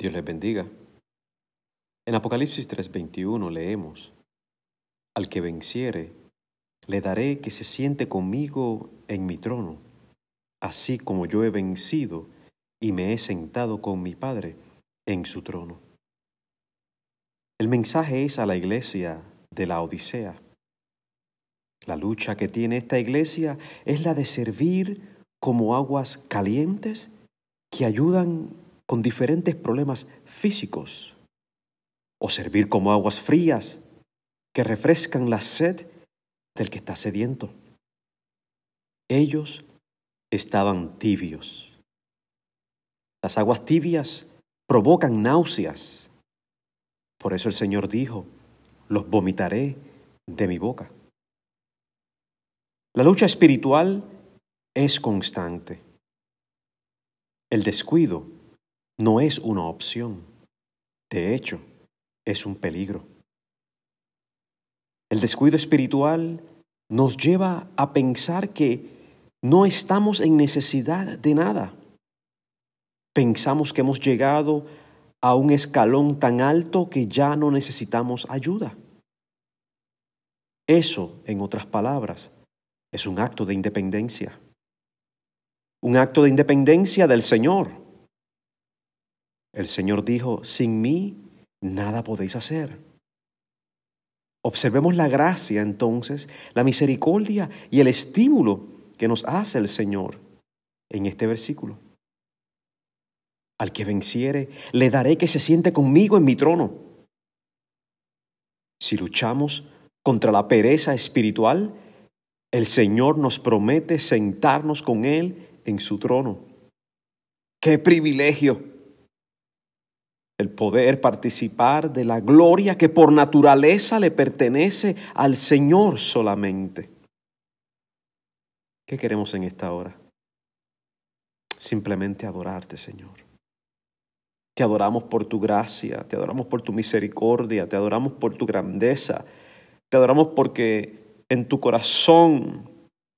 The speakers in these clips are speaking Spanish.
Dios les bendiga. En Apocalipsis 3:21 leemos, Al que venciere, le daré que se siente conmigo en mi trono, así como yo he vencido y me he sentado con mi Padre en su trono. El mensaje es a la iglesia de la Odisea. La lucha que tiene esta iglesia es la de servir como aguas calientes que ayudan con diferentes problemas físicos o servir como aguas frías que refrescan la sed del que está sediento. Ellos estaban tibios. Las aguas tibias provocan náuseas. Por eso el Señor dijo, los vomitaré de mi boca. La lucha espiritual es constante. El descuido no es una opción. De hecho, es un peligro. El descuido espiritual nos lleva a pensar que no estamos en necesidad de nada. Pensamos que hemos llegado a un escalón tan alto que ya no necesitamos ayuda. Eso, en otras palabras, es un acto de independencia. Un acto de independencia del Señor. El Señor dijo, sin mí nada podéis hacer. Observemos la gracia entonces, la misericordia y el estímulo que nos hace el Señor en este versículo. Al que venciere, le daré que se siente conmigo en mi trono. Si luchamos contra la pereza espiritual, el Señor nos promete sentarnos con Él en su trono. ¡Qué privilegio! El poder participar de la gloria que por naturaleza le pertenece al Señor solamente. ¿Qué queremos en esta hora? Simplemente adorarte, Señor. Te adoramos por tu gracia, te adoramos por tu misericordia, te adoramos por tu grandeza, te adoramos porque en tu corazón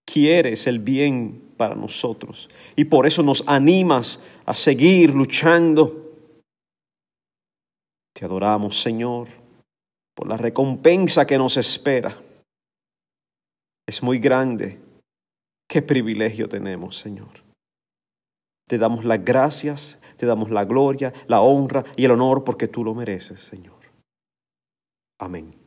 quieres el bien para nosotros y por eso nos animas a seguir luchando te adoramos, Señor, por la recompensa que nos espera. Es muy grande. Qué privilegio tenemos, Señor. Te damos las gracias, te damos la gloria, la honra y el honor porque tú lo mereces, Señor. Amén.